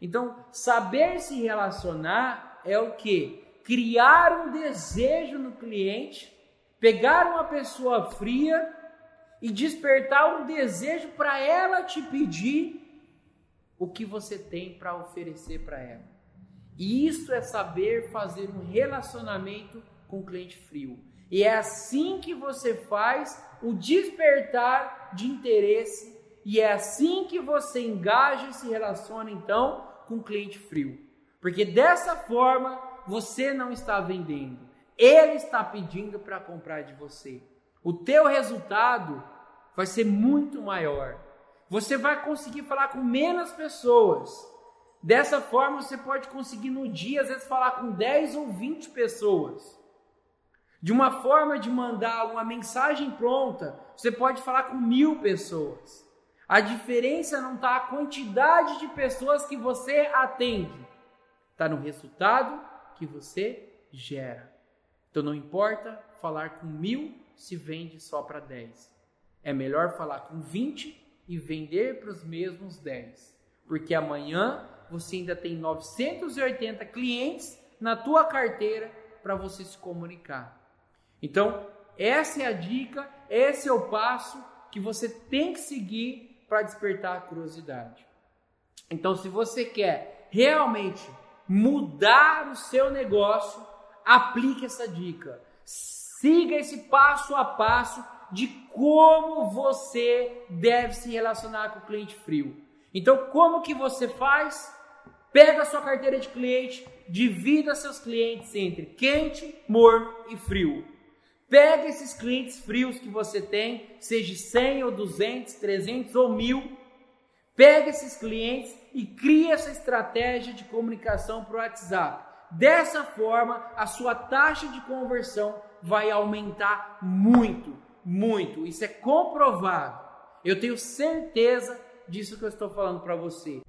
Então, saber se relacionar é o que? Criar um desejo no cliente, pegar uma pessoa fria e despertar um desejo para ela te pedir o que você tem para oferecer para ela. E isso é saber fazer um relacionamento com o cliente frio. E é assim que você faz o despertar de interesse e é assim que você engaja e se relaciona então com cliente frio. Porque dessa forma você não está vendendo, ele está pedindo para comprar de você. O teu resultado vai ser muito maior. Você vai conseguir falar com menos pessoas. Dessa forma você pode conseguir no dia às vezes falar com 10 ou 20 pessoas. De uma forma de mandar uma mensagem pronta, você pode falar com mil pessoas. A diferença não está a quantidade de pessoas que você atende, está no resultado que você gera. Então não importa falar com mil se vende só para dez. É melhor falar com 20 e vender para os mesmos 10. Porque amanhã você ainda tem 980 clientes na tua carteira para você se comunicar. Então, essa é a dica, esse é o passo que você tem que seguir para despertar a curiosidade. Então, se você quer realmente mudar o seu negócio, aplique essa dica. Siga esse passo a passo de como você deve se relacionar com o cliente frio. Então, como que você faz? Pega a sua carteira de cliente, divida seus clientes entre quente, morno e frio. Pega esses clientes frios que você tem, seja 100 ou 200, 300 ou 1000. Pega esses clientes e cria essa estratégia de comunicação para o WhatsApp. Dessa forma, a sua taxa de conversão vai aumentar muito, muito. Isso é comprovado. Eu tenho certeza disso que eu estou falando para você.